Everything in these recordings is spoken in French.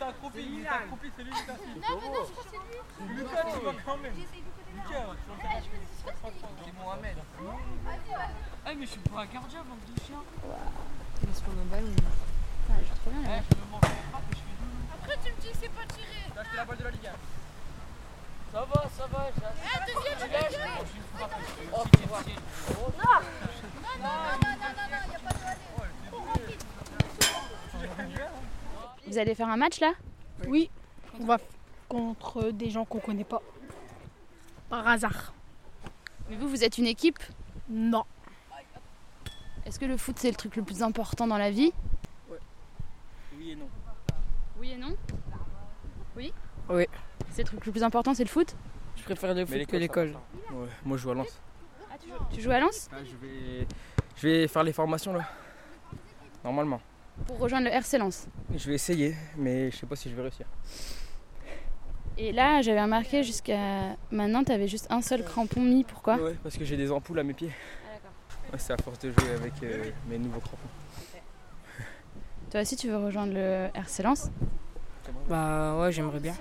est accroupi, il accroupi, c'est lui qui t'assiste. Non, mais non, je crois que c'est lui. Lucas, tu vas quand même. Lucas, tu vas faire C'est Mohamed. Ah, mais je suis pas un gardien, bande de chiens. Un ballon. Putain, elle joue trop bien, Eh, là. je me mange les frappes et je fais. Après, tu me dis que c'est pas tiré. T'as acheté la balle de la Ligue 1. Ça va, ça va, j'ai acheté. Ah, deuxième, Je Je suis frappe. Oh. Non, non, non, non, non, non, non, y a pas de aller. Trop rapide. Vous allez faire un match là? Oui, on va f- contre des gens qu'on connaît pas. Par hasard. Mais vous, vous êtes une équipe? Non. Est-ce que le foot c'est le truc le plus important dans la vie? Oui et non. Oui et non? Oui? Oui. C'est le truc le plus important, c'est le foot? Je préfère le foot que l'école. Ouais, moi je joue à Lens. Tu joues à Lens? Ah, je, vais... je vais faire les formations là. Normalement. Pour rejoindre le RC Lens. Je vais essayer, mais je sais pas si je vais réussir. Et là, j'avais remarqué jusqu'à maintenant, tu avais juste un seul crampon mis. Pourquoi? Ouais, parce que j'ai des ampoules à mes pieds. Ouais, c'est à force de jouer avec euh, mes nouveaux crampons. Toi aussi, tu veux rejoindre le RC Lens? Bah ouais, j'aimerais bien.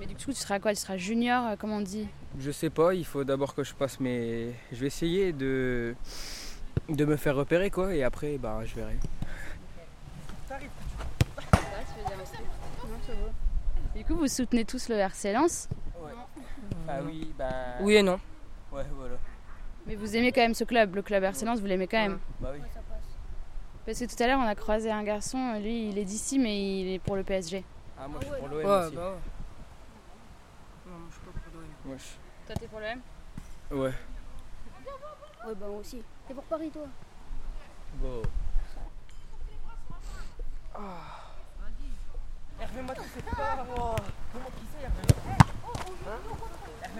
Mais du coup, tu seras quoi? Tu seras junior, euh, comment on dit? Je sais pas, il faut d'abord que je passe mes. Je vais essayer de de me faire repérer quoi, et après bah je verrai. Du coup, vous soutenez tous le RC Lens, Ah oui, bah. Oui et non. Ouais, voilà. mais vous aimez quand même ce club, le club RC Lens, vous l'aimez quand même. Bah oui. Parce que tout à l'heure, on a croisé un garçon, lui, il est d'ici, mais il est pour le PSG. Ah, moi je suis pour l'OM Ouais, aussi. bah ouais. Non, je suis pas pour l'OM. Moi, je- Toi, t'es pour le M Ouais. Ouais, bah moi aussi. T'es pour Paris, toi Bon. Hervé Matou, c'est pas. oh, Comment qui c'est Hervé?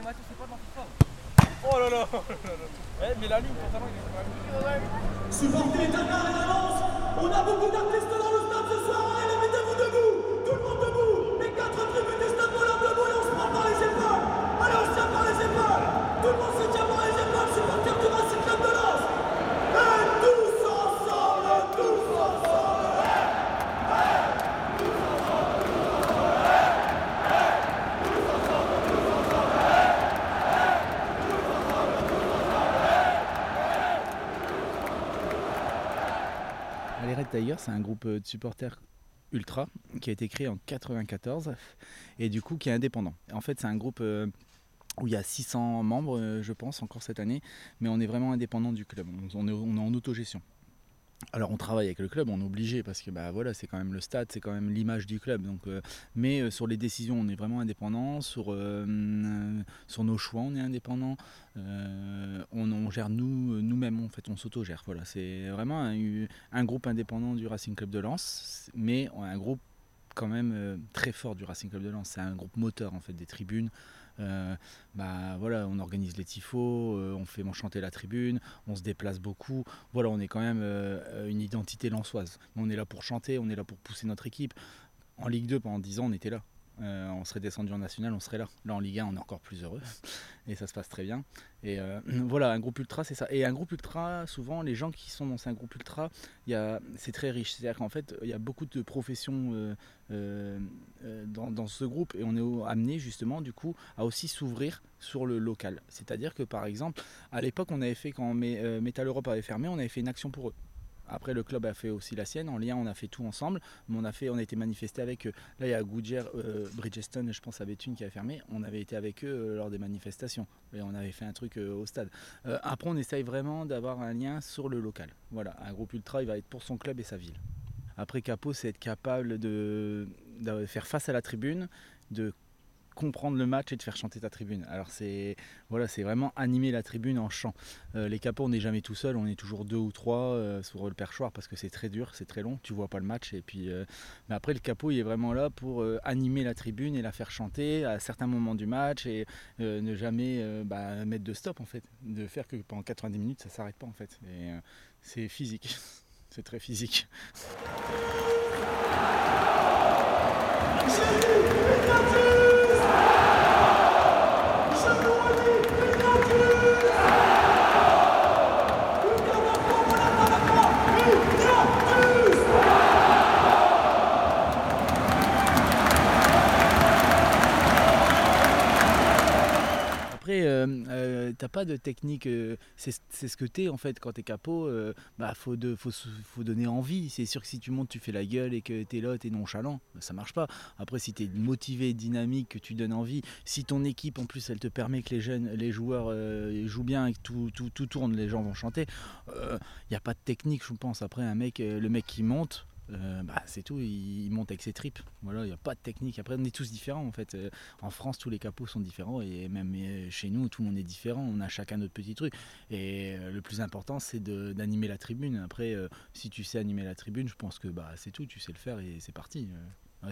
Matou c'est pas dans FIFA. Oh là là, oh là là. Eh, mais la ligne, pourtant, il est sur la ligne. Supporters Dakar et on a beaucoup d'artistes dans le stade ce soir, allez mettez-vous debout, tout le monde debout, les quatre tribunes du stade volent debout et on se prend par les épaules, allez on se tient par les épaules, tout le monde C'est un groupe euh, de supporters ultra qui a été créé en 94 et du coup qui est indépendant. En fait, c'est un groupe euh, où il y a 600 membres, euh, je pense, encore cette année, mais on est vraiment indépendant du club. On est, on est en autogestion. Alors on travaille avec le club, on est obligé parce que bah voilà c'est quand même le stade, c'est quand même l'image du club. Donc, euh, mais euh, sur les décisions on est vraiment indépendant, sur, euh, sur nos choix on est indépendant, on, gère nous nous-mêmes en fait, on s'autogère. Voilà, c'est vraiment un, un groupe indépendant du Racing Club de Lens, mais un groupe quand même très fort du Racing Club de Lens. C'est un groupe moteur en fait des tribunes. Euh, bah voilà, on organise les tifos, euh, on fait chanter la tribune, on se déplace beaucoup. Voilà, on est quand même euh, une identité lensoise. On est là pour chanter, on est là pour pousser notre équipe. En Ligue 2 pendant 10 ans, on était là. Euh, on serait descendu en national, on serait là. Là en Ligue 1, on est encore plus heureux et ça se passe très bien. Et euh, voilà, un groupe ultra, c'est ça. Et un groupe ultra, souvent, les gens qui sont dans un groupe ultra, c'est très riche. C'est-à-dire qu'en fait, il y a beaucoup de professions euh, dans, dans ce groupe et on est amené justement, du coup, à aussi s'ouvrir sur le local. C'est-à-dire que par exemple, à l'époque, on avait fait, quand Metal Europe avait fermé, on avait fait une action pour eux. Après, le club a fait aussi la sienne. En lien, on a fait tout ensemble. On a, fait, on a été manifesté avec eux. Là, il y a Goodyear, euh, Bridgestone, je pense, avait une qui avait fermé. On avait été avec eux euh, lors des manifestations. Et on avait fait un truc euh, au stade. Après, on essaye vraiment d'avoir un lien sur le local. Voilà, un groupe ultra, il va être pour son club et sa ville. Après, Capot, c'est être capable de faire face à la tribune, de comprendre le match et de faire chanter ta tribune. Alors c'est voilà, c'est vraiment animer la tribune en chant. Euh, les capots, on n'est jamais tout seul, on est toujours deux ou trois euh, sur le perchoir parce que c'est très dur, c'est très long, tu vois pas le match et puis euh, mais après le capot, il est vraiment là pour animer la tribune et la faire chanter à certains moments du match et ne jamais bah, mettre de stop en fait, de faire que pendant 90 minutes ça s'arrête pas en fait. C'est physique, c'est très physique. Pas de technique. euh, c'est ce que t'es en fait quand t'es capot. euh, bah faut, de, faut, donner envie. C'est sûr que si tu montes, tu fais la gueule et que t'es là, t'es nonchalant, bah, ça marche pas. Après, si t'es motivé, dynamique, que tu donnes envie, si ton équipe en plus elle te permet que les jeunes, les joueurs euh, jouent bien et que tout, tout, tourne, les gens vont chanter. Il n'y a pas de technique, je pense. Après, un mec, euh, le mec qui monte. Euh, bah, c'est tout, il, monte avec ses tripes. Voilà, il n'y a pas de technique. Après, on est tous différents en fait. Euh, en France, tous les capots sont différents et même euh, chez nous, tout le monde est différent. On a chacun notre petit truc. Et le plus important, c'est d'animer la tribune. Après, si tu sais animer la tribune, je pense que bah, c'est tout, tu sais le faire et c'est parti.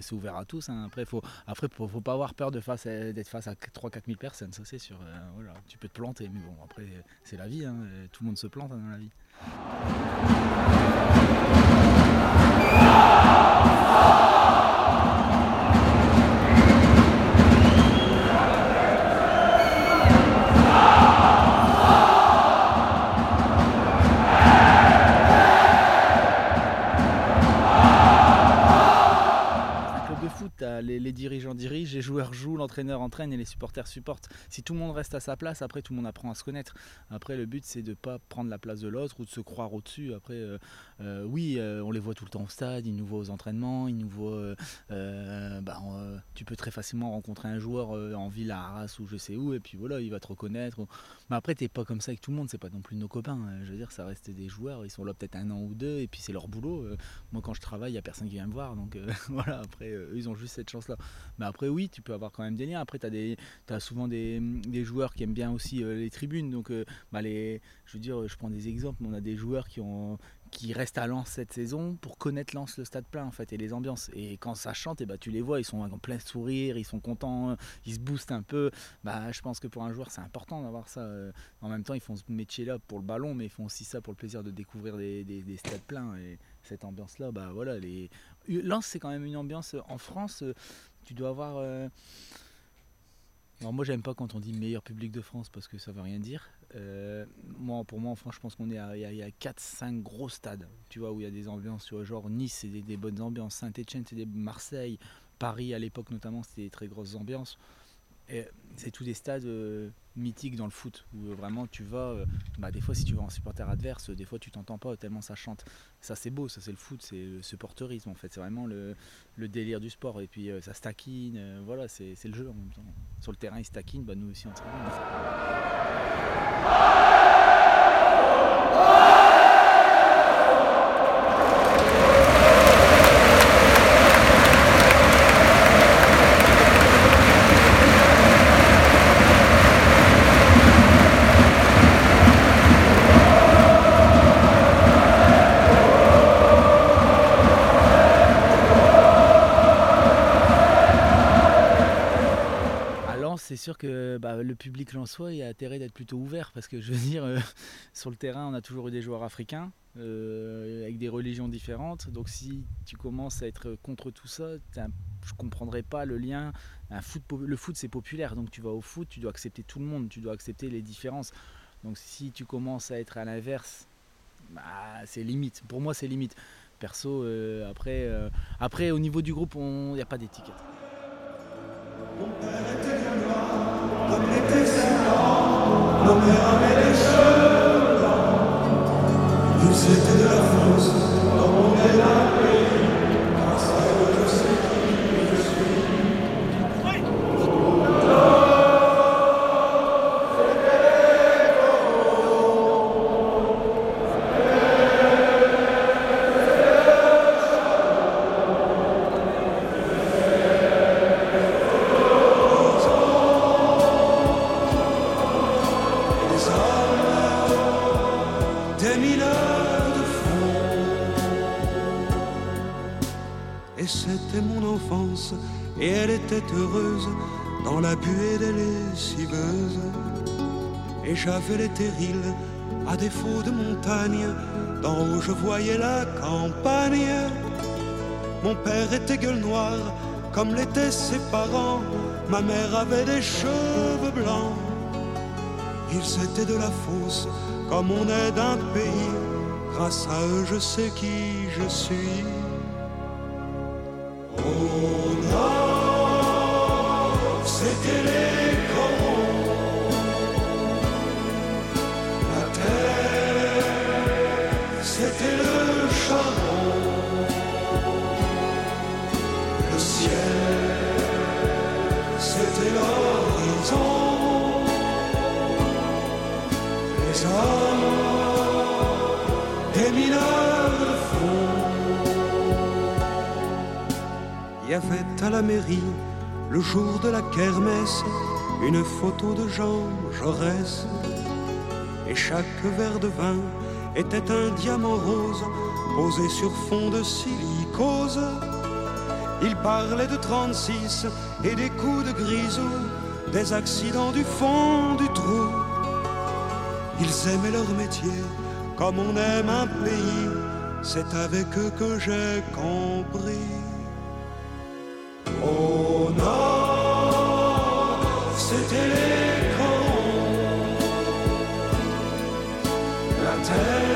C'est ouvert à tous. hein. Après, faut, après, faut, pas avoir peur de face d'être face à 3-4 000 personnes, ça c'est sûr. Euh, voilà, tu peux te planter, mais bon, après, c'est la vie. hein. Tout le monde se plante hein, dans la vie. Joueurs jouent, l'entraîneur entraîne et les supporters supportent. Si tout le monde reste à sa place, après tout le monde apprend à se connaître. Après, le but c'est de pas prendre la place de l'autre ou de se croire au-dessus. Après, euh, euh, oui, euh, on les voit tout le temps au stade, ils nous voient aux entraînements, ils nous voient. bah, tu peux très facilement rencontrer un joueur en ville à Arras ou je sais où, et puis voilà, il va te reconnaître. Mais après, t'es pas comme ça avec tout le monde, c'est pas non plus nos copains. hein. Je veux dire, ça reste des joueurs, ils sont là peut-être un an ou deux, et puis c'est leur boulot. Moi, quand je travaille, il y a personne qui vient me voir, donc voilà. Après, ils ont juste cette chance-là. Mais après, oui, tu peux avoir quand même Après, tu as, t'as souvent des, des joueurs qui aiment bien aussi euh, les tribunes. Donc, euh, bah, les, je veux dire, je prends des exemples. On a des joueurs qui ont qui restent à Lens cette saison pour connaître Lens le stade plein en fait et les ambiances et quand ça chante et bah tu les vois ils sont en plein sourire ils sont contents ils se boostent un peu bah je pense que pour un joueur c'est important d'avoir ça euh, en même temps ils font ce métier là pour le ballon mais ils font aussi ça pour le plaisir de découvrir des, des- des stades pleins et cette ambiance là bah voilà les Lens c'est quand même une ambiance en France tu dois avoir alors moi j'aime pas quand on dit meilleur public de France parce que ça veut rien dire. Euh, moi, pour moi en France je pense qu'on est à, il y a- il y a 4-5 gros stades, tu vois, où il y a des ambiances, genre Nice c'est des, des bonnes ambiances, Saint-Etienne c'est des Marseille, Paris à l'époque notamment c'était des très grosses ambiances. C'est tous des stades euh, mythiques dans le foot où euh, vraiment tu vas, euh, bah, des fois si tu vas en supporter adverse, des fois tu t'entends pas tellement ça chante. Ça c'est beau, ça c'est le foot, c'est le supporterisme en fait, c'est vraiment le, le délire du sport et puis ça se taquine, voilà c'est le jeu en même temps. Sur le terrain ils se bah, nous aussi on se taquine. C'est sûr que bah, le public lensois a intérêt d'être plutôt ouvert parce que je veux dire, euh, sur le terrain, on a toujours eu des joueurs africains euh, avec des religions différentes. Donc si tu commences à être contre tout ça, je comprendrais pas le lien. Le foot c'est populaire, donc tu vas au foot, tu dois accepter tout le monde, tu dois accepter les différences. Donc si tu commences à être à l'inverse, bah, c'est limite. Pour moi, c'est limite. Perso, euh, après, après, au niveau du groupe, il n'y a pas d'étiquette. Nos pères avaient les cheveux blancs. Ils étaient de la France, c'était mon enfance, et elle était heureuse dans la buée des lessiveuses. Et j'avais les terrils, à défaut de montagne, d'en haut je voyais la campagne. Mon père était gueule noire, comme l'étaient ses parents. Ma mère avait des cheveux blancs. Ils étaient de la fosse, comme on est d'un pays. Grâce à eux, je sais qui je suis. C'était les la terre, c'était le charbon, le ciel, c'était l'horizon, les hommes, des mineurs de fond. Il y avait à la mairie le jour de la kermesse, une photo de Jean Jaurès. Et chaque verre de vin était un diamant rose posé sur fond de silicose. Il parlait de 36 et des coups de grisou, des accidents du fond du trou. Ils aimaient leur métier comme on aime un pays, c'est avec eux que j'ai compris. Nord, c'était les corons. La terre,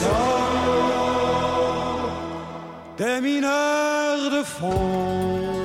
Hommes, des mineurs de fond.